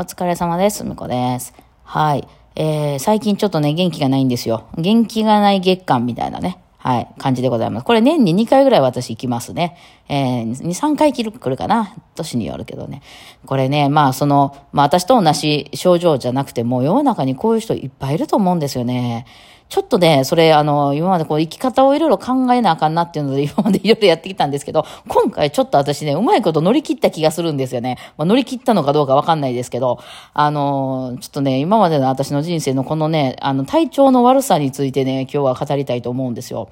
お疲れ様です。むこです。はい。えー、最近ちょっとね、元気がないんですよ。元気がない月間みたいなね。はい、感じでございます。これ年に2回ぐらい私行きますね。えー、2、3回来る来るかな年によるけどね。これね、まあその、まあ私と同じ症状じゃなくても、世の中にこういう人いっぱいいると思うんですよね。ちょっとね、それ、あの、今までこう生き方をいろいろ考えなあかんなっていうので、今まで いろいろやってきたんですけど、今回ちょっと私ね、うまいこと乗り切った気がするんですよね。まあ、乗り切ったのかどうかわかんないですけど、あの、ちょっとね、今までの私の人生のこのね、あの、体調の悪さについてね、今日は語りたいと思うんですよ。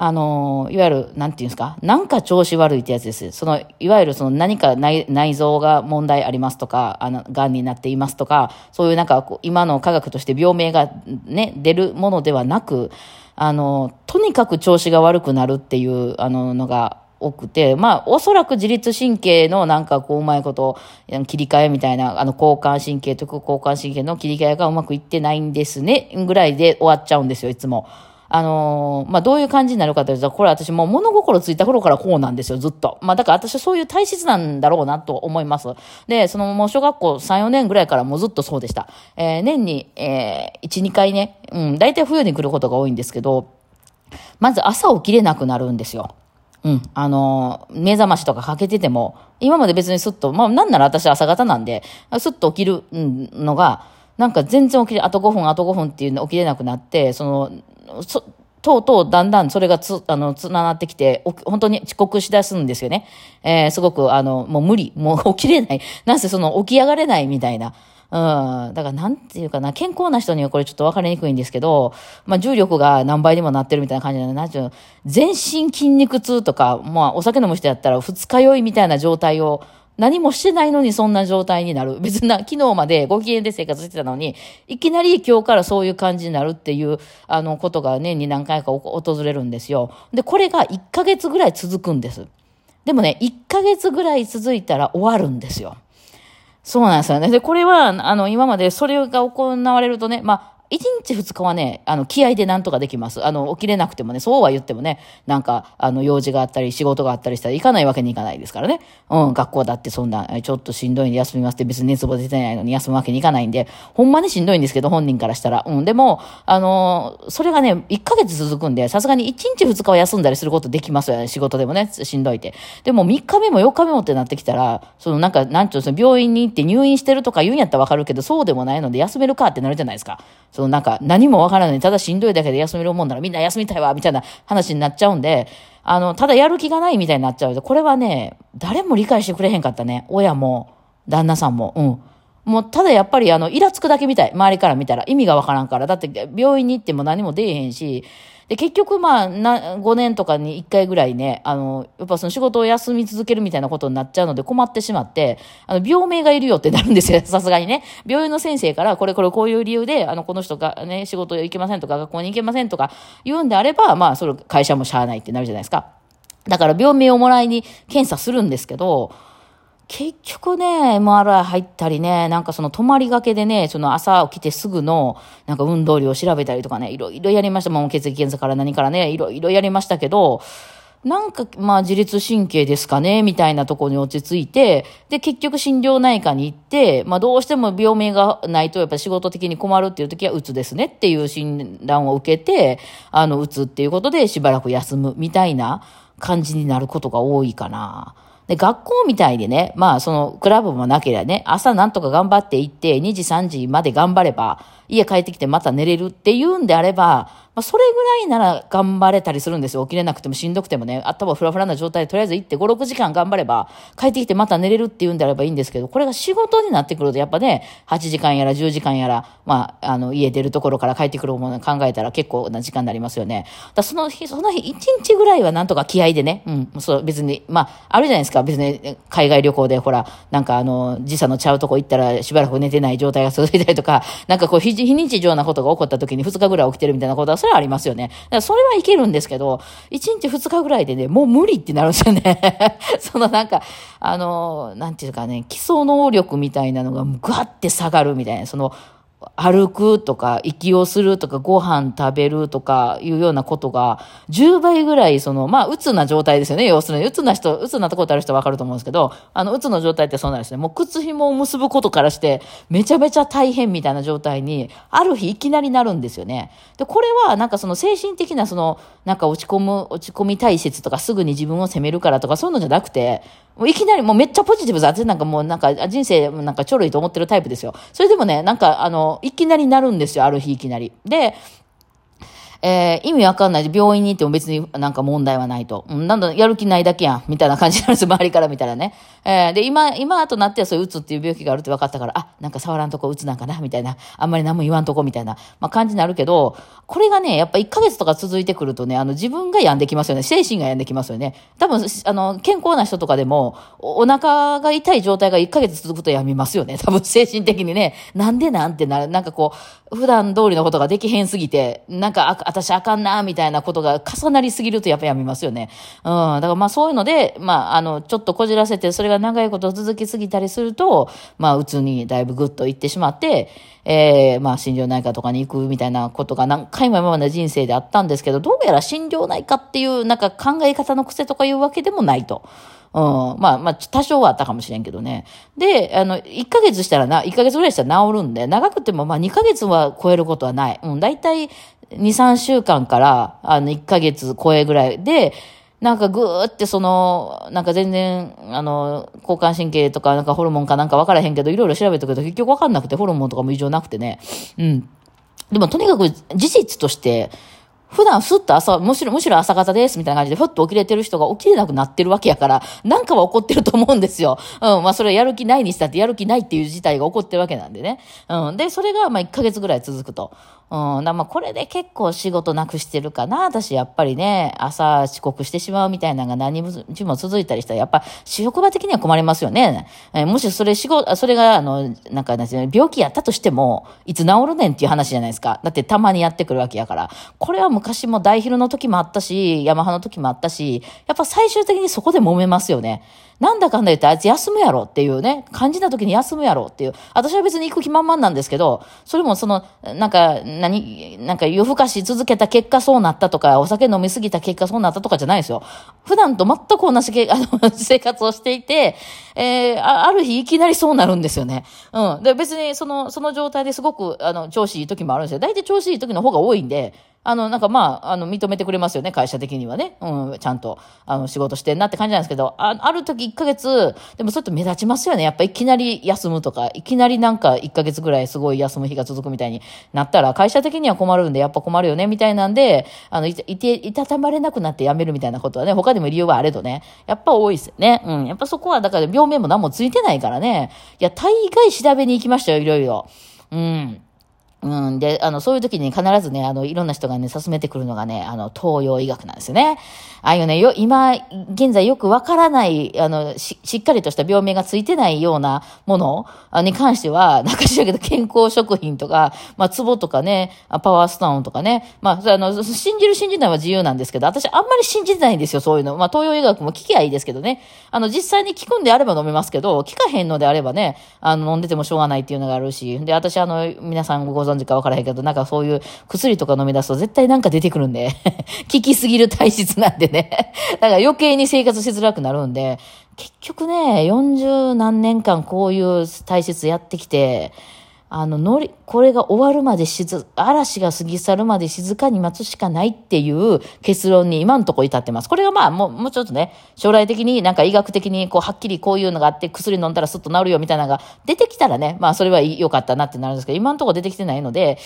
あの、いわゆる、なんていうんですか、なんか調子悪いってやつです。その、いわゆるその何か内内臓が問題ありますとか、あの、癌になっていますとか、そういうなんか、今の科学として病名がね、出るものではなく、あの、とにかく調子が悪くなるっていう、あの、のが、多くて、まあ、おそらく自律神経のなんかこう、うまいこと、切り替えみたいな、あの、交感神経と交感神経の切り替えがうまくいってないんですね、ぐらいで終わっちゃうんですよ、いつも。あのー、まあ、どういう感じになるかというと、これ私もう物心ついた頃からこうなんですよ、ずっと。まあ、だから私はそういう体質なんだろうなと思います。で、そのもう小学校3、4年ぐらいからもうずっとそうでした。えー、年に、えー、1、2回ね、うん、大体冬に来ることが多いんですけど、まず朝起きれなくなるんですよ。うん。あのー、目覚ましとかかけてても、今まで別にすっと、まあ、なんなら私朝方なんで、すっと起きるのが、なんか全然起きれ、あと5分、あと5分っていうの起きれなくなって、その、とうとうだんだんそれがつ、あの、つながってきて、本当に遅刻しだすんですよね。えー、すごく、あの、もう無理。もう起きれない。なんせその起き上がれないみたいな。うん。だからなんていうかな、健康な人にはこれちょっと分かりにくいんですけど、まあ重力が何倍にもなってるみたいな感じなんで、なんていうの、全身筋肉痛とか、まあお酒飲む人やったら二日酔いみたいな状態を、何もしてないのにそんな状態になる。別な、昨日までご機嫌で生活してたのに、いきなり今日からそういう感じになるっていう、あの、ことが年に何回か訪れるんですよ。で、これが1ヶ月ぐらい続くんです。でもね、1ヶ月ぐらい続いたら終わるんですよ。そうなんですよね。で、これは、あの、今までそれが行われるとね、まあ、1日2日はね、あの、気合でなんとかできます。あの、起きれなくてもね、そうは言ってもね、なんか、あの、用事があったり、仕事があったりしたら行かないわけにいかないですからね。うん、学校だってそんな、ちょっとしんどいんで休みますって別に熱も出てないのに休むわけにいかないんで、ほんまにしんどいんですけど、本人からしたら。うん、でも、あの、それがね、1ヶ月続くんで、さすがに1日2日は休んだりすることできますよね。仕事でもね、しんどいって。でも3日目も4日目もってなってきたら、そのなんか、なんちゅうの、病院に行って入院してるとか言うんやったらわかるけど、そうでもないので休めるかってなるじゃないですか。そのなんか、何もわからない。ただしんどいだけで休めるもんならみんな休みたいわ、みたいな話になっちゃうんで、あの、ただやる気がないみたいになっちゃうと、これはね、誰も理解してくれへんかったね。親も、旦那さんも。うん。もう、ただやっぱり、あの、イラつくだけみたい。周りから見たら。意味がわからんから。だって、病院に行っても何も出えへんし、で、結局、まあ、な、5年とかに1回ぐらいね、あの、やっぱその仕事を休み続けるみたいなことになっちゃうので困ってしまって、あの、病名がいるよってなるんですよ、さすがにね。病院の先生から、これこれこういう理由で、あの、この人がね、仕事行けませんとか、学校に行けませんとか言うんであれば、まあ、それ会社もしゃあないってなるじゃないですか。だから病名をもらいに検査するんですけど、結局ね、MRI 入ったりね、なんかその泊まりがけでね、その朝起きてすぐの、なんか運動量を調べたりとかね、いろいろやりました。もう血液検査から何からね、いろいろやりましたけど、なんか、まあ、自律神経ですかね、みたいなところに落ち着いて、で、結局心療内科に行って、まあ、どうしても病名がないと、やっぱ仕事的に困るっていう時は、うつですねっていう診断を受けて、あの、うつっていうことでしばらく休むみたいな感じになることが多いかな。で、学校みたいでね、まあ、その、クラブもなければね、朝なんとか頑張って行って、2時、3時まで頑張れば、家帰ってきてまた寝れるっていうんであれば、まあ、それぐらいなら頑張れたりするんですよ。起きれなくてもしんどくてもね、頭フラフラな状態でとりあえず行って5、6時間頑張れば、帰ってきてまた寝れるっていうんであればいいんですけど、これが仕事になってくると、やっぱね、8時間やら10時間やら、まあ、あの、家出るところから帰ってくるもの考えたら結構な時間になりますよね。だその日、その日1日ぐらいはなんとか気合でね、うん、そう、別に、まあ、あるじゃないですか、別に海外旅行でほら、なんかあの、時差のちゃうとこ行ったらしばらく寝てない状態が続いたりとか、なんかこう、非日常なことが起こった時に2日ぐらい起きてるみたいなことは、それはありますよね。だからそれはいけるんですけど、1日2日ぐらいでね、もう無理ってなるんですよね。そのなんか、あの、なんていうかね、基礎能力みたいなのがガッて下がるみたいな、その、歩くとか、息をするとか、ご飯食べるとかいうようなことが、10倍ぐらい、その、まあ、うつな状態ですよね。要するに、うつな人、うつなとこってある人はわかると思うんですけど、あの、うつの状態ってそうなんですね。もう靴紐を結ぶことからして、めちゃめちゃ大変みたいな状態に、ある日いきなりなるんですよね。で、これは、なんかその精神的な、その、なんか落ち込む、落ち込み体質とか、すぐに自分を責めるからとか、そういうのじゃなくて、もういきなりもうめっちゃポジティブだ。私なんかもうなんか人生なんかちょろいと思ってるタイプですよ。それでもね、なんかあの、いきなりなるんですよ、ある日いきなり。で、えー、意味わかんないで病院に行っても別になんか問題はないと。うん、なんだ、やる気ないだけやん。みたいな感じなんです周りから見たらね。えー、で、今、今となってはそういううつっていう病気があるって分かったから、あ、なんか触らんとこうつなんかな、みたいな。あんまり何も言わんとこ、みたいな、まあ、感じになるけど、これがね、やっぱ1ヶ月とか続いてくるとね、あの、自分が病んできますよね。精神が病んできますよね。多分、あの、健康な人とかでも、お腹が痛い状態が1ヶ月続くと病みますよね。多分、精神的にね。なんでなんてな。なんかこう、普段通りのことができへんすぎて、なんか、私あかんな、みたいなことが重なりすぎるとやっぱやみますよね。うん。だからまあそういうので、まああの、ちょっとこじらせて、それが長いこと続きすぎたりすると、まあうつにだいぶぐっといってしまって、えー、まあ心療内科とかに行くみたいなことが何回も今まで人生であったんですけど、どうやら心療内科っていうなんか考え方の癖とかいうわけでもないと。うん。まあ、まあ、多少はあったかもしれんけどね。で、あの、1ヶ月したらな、1ヶ月ぐらいしたら治るんで、長くてもまあ2ヶ月は超えることはない。うん。大体2、3週間から、あの、1ヶ月超えぐらいで、なんかぐーってその、なんか全然、あの、交感神経とかなんかホルモンかなんか分からへんけど、いろいろ調べたけど結局分かんなくて、ホルモンとかも異常なくてね。うん。でもとにかく事実として、普段ふっと朝、むしろ、むしろ朝方ですみたいな感じでふっと起きれてる人が起きれなくなってるわけやから、なんかは起こってると思うんですよ。うん。まあそれはやる気ないにしたってやる気ないっていう事態が起こってるわけなんでね。うん。で、それがまあ1ヶ月ぐらい続くと。うん。だまあこれで結構仕事なくしてるかな。私やっぱりね、朝遅刻してしまうみたいなのが何日も続いたりしたら、やっぱ職場的には困りますよね。えー、もしそれ仕事、それがあの、なんか、病気やったとしても、いつ治るねんっていう話じゃないですか。だってたまにやってくるわけやから。これは昔も大ヒルの時もあったし、ヤマハの時もあったし、やっぱ最終的にそこで揉めますよね。なんだかんだ言ってあいつ休むやろっていうね、感じた時に休むやろっていう。私は別に行く気満々なんですけど、それもその、なんか、何、なんか夜更かし続けた結果そうなったとか、お酒飲みすぎた結果そうなったとかじゃないですよ。普段と全く同じ あの生活をしていて、えー、ある日いきなりそうなるんですよね。うん。で、別にその、その状態ですごく、あの、調子いい時もあるんですよ。大体調子いい時の方が多いんで、あの、なんかまあ、あの、認めてくれますよね、会社的にはね。うん、ちゃんと、あの、仕事してんなって感じなんですけど、あある時1ヶ月、でもそれと目立ちますよね。やっぱいきなり休むとか、いきなりなんか1ヶ月ぐらいすごい休む日が続くみたいになったら、会社的には困るんで、やっぱ困るよね、みたいなんで、あの、いて、いたたまれなくなって辞めるみたいなことはね、他にも理由はあれどね、やっぱ多いですよね。うん、やっぱそこは、だから病名も何もついてないからね。いや、大概調べに行きましたよ、いろいろ。うん。うん。で、あの、そういう時に必ずね、あの、いろんな人がね、進めてくるのがね、あの、東洋医学なんですよね。ああいうね、よ、今、現在よくわからない、あの、し、しっかりとした病名がついてないようなものに関しては、なんかしらけど健康食品とか、まあ、壺とかね、パワーストーンとかね、まあ、あの、信じる信じないは自由なんですけど、私あんまり信じないんですよ、そういうの。まあ、東洋医学も聞きゃいいですけどね。あの、実際に聞くんであれば飲めますけど、聞かへんのであればね、あの、飲んでてもしょうがないっていうのがあるし、で、私あの、皆さんご存知かわからへんけど、なんかそういう薬とか飲み出すと絶対なんか出てくるんで、効きすぎる体質なんでね。だから余計に生活しづらくなるんで、結局ね、40何年間こういう体質やってきて、あの、乗り、これが終わるまで静、嵐が過ぎ去るまで静かに待つしかないっていう結論に今のところ至ってます。これがまあ、もう、もうちょっとね、将来的になんか医学的にこう、はっきりこういうのがあって薬飲んだらスッと治るよみたいなのが出てきたらね、まあ、それは良かったなってなるんですけど、今のところ出てきてないので、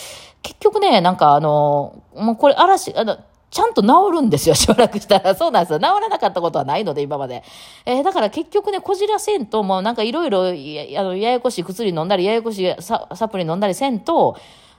結局ね、なんかあの、もうこれ嵐、あの、ちゃんと治るんですよ、しばらくしたら。そうなんですよ。治らなかったことはないので、今まで。えー、だから結局ね、こじらせんと、もうなんかいろいろ、や、の、ややこしい薬飲んだり、ややこしいササプリ飲んだりせんと、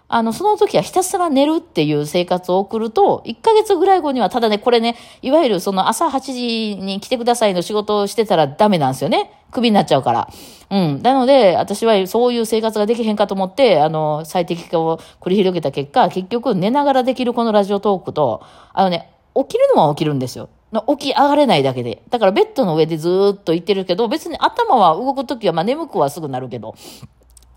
あの、その時はひたすら寝るっていう生活を送ると、1ヶ月ぐらい後には、ただね、これね、いわゆるその朝8時に来てくださいの仕事をしてたらダメなんですよね。クビになっちゃうから。うん。なので、私はそういう生活ができへんかと思って、あの、最適化を繰り広げた結果、結局寝ながらできるこのラジオトークと、あのね、起きるのは起きるんですよ。起き上がれないだけで。だからベッドの上でずっと行ってるけど、別に頭は動くときは、まあ眠くはすぐなるけど、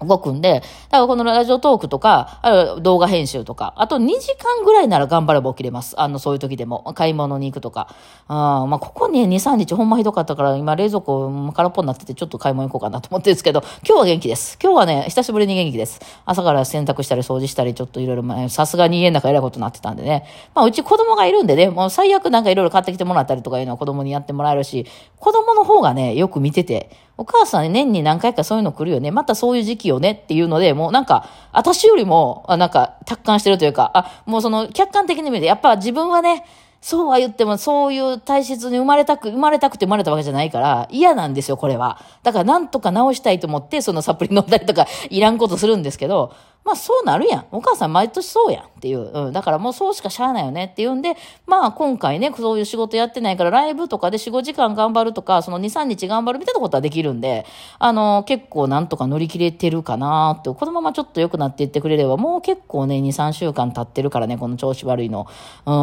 動くんで、だからこのラジオトークとか、あるいは動画編集とか、あと2時間ぐらいなら頑張れば起きれます。あの、そういう時でも。買い物に行くとか。あまあ、ここに2、3日ほんまひどかったから、今冷蔵庫空っぽになってて、ちょっと買い物行こうかなと思ってるんですけど、今日は元気です。今日はね、久しぶりに元気です。朝から洗濯したり掃除したり、ちょっといろいろ、さすがに家の中偉いことになってたんでね。まあ、うち子供がいるんでね、もう最悪なんかいろいろ買ってきてもらったりとかいうのは子供にやってもらえるし、子供の方がね、よく見てて、お母さん年に何回かそういうの来るよね。またそういう時期よねっていうので、もうなんか、私よりも、なんか、達観してるというか、あ、もうその、客観的に見て、やっぱ自分はね、そうは言っても、そういう体質に生まれたく、生まれたくて生まれたわけじゃないから、嫌なんですよ、これは。だから、なんとか直したいと思って、そのサプリ飲んだりとか、いらんことするんですけど、まあそうなるやん。お母さん毎年そうやんっていう。うん。だからもうそうしかしゃあないよねっていうんで、まあ今回ね、そういう仕事やってないからライブとかで4、5時間頑張るとか、その2、3日頑張るみたいなことはできるんで、あの、結構なんとか乗り切れてるかなって、このままちょっと良くなっていってくれれば、もう結構ね、2、3週間経ってるからね、この調子悪いの。うん。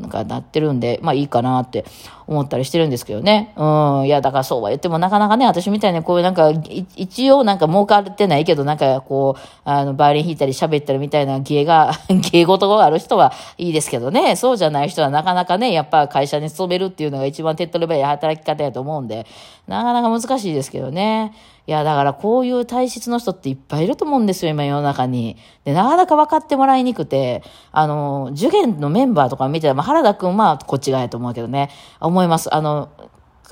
なんかなってるんで、まあいいかなって思ったりしてるんですけどね。うん。いや、だからそうは言ってもなかなかね、私みたいにこういうなんか、一応なんか儲かってないけど、なんかこう、あの、バイオリン弾いたり喋ったりみたいな芸が、芸事がある人はいいですけどね、そうじゃない人はなかなかね、やっぱ会社に勤めるっていうのが一番手っ取り早い働き方やと思うんで、なかなか難しいですけどね。や、だからこういう体質の人っていっぱいいると思うんですよ、今世の中に。で、なかなか分かってもらいにくくて、あの、受験のメンバーとか見てたら、まあ、原田くんはこっち側やと思うけどね、思います。あの、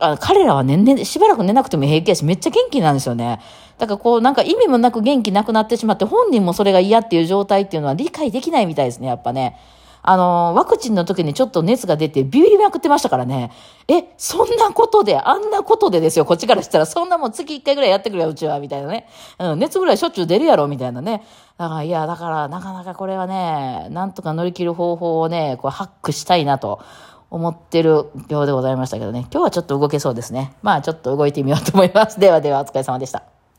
あ彼らはね、ね、しばらく寝なくても平気やし、めっちゃ元気なんですよね。だからこう、なんか意味もなく元気なくなってしまって、本人もそれが嫌っていう状態っていうのは理解できないみたいですね、やっぱね。あの、ワクチンの時にちょっと熱が出てビビりまくってましたからね。え、そんなことで、あんなことでですよ、こっちからしたら、そんなもん月1回ぐらいやってくれよ、うちは、みたいなね。うん、熱ぐらいしょっちゅう出るやろ、みたいなね。だから、いや、だから、なかなかこれはね、なんとか乗り切る方法をね、こう、ハックしたいなと。思ってるようでございましたけどね。今日はちょっと動けそうですね。まあちょっと動いてみようと思います。ではではお疲れ様でした。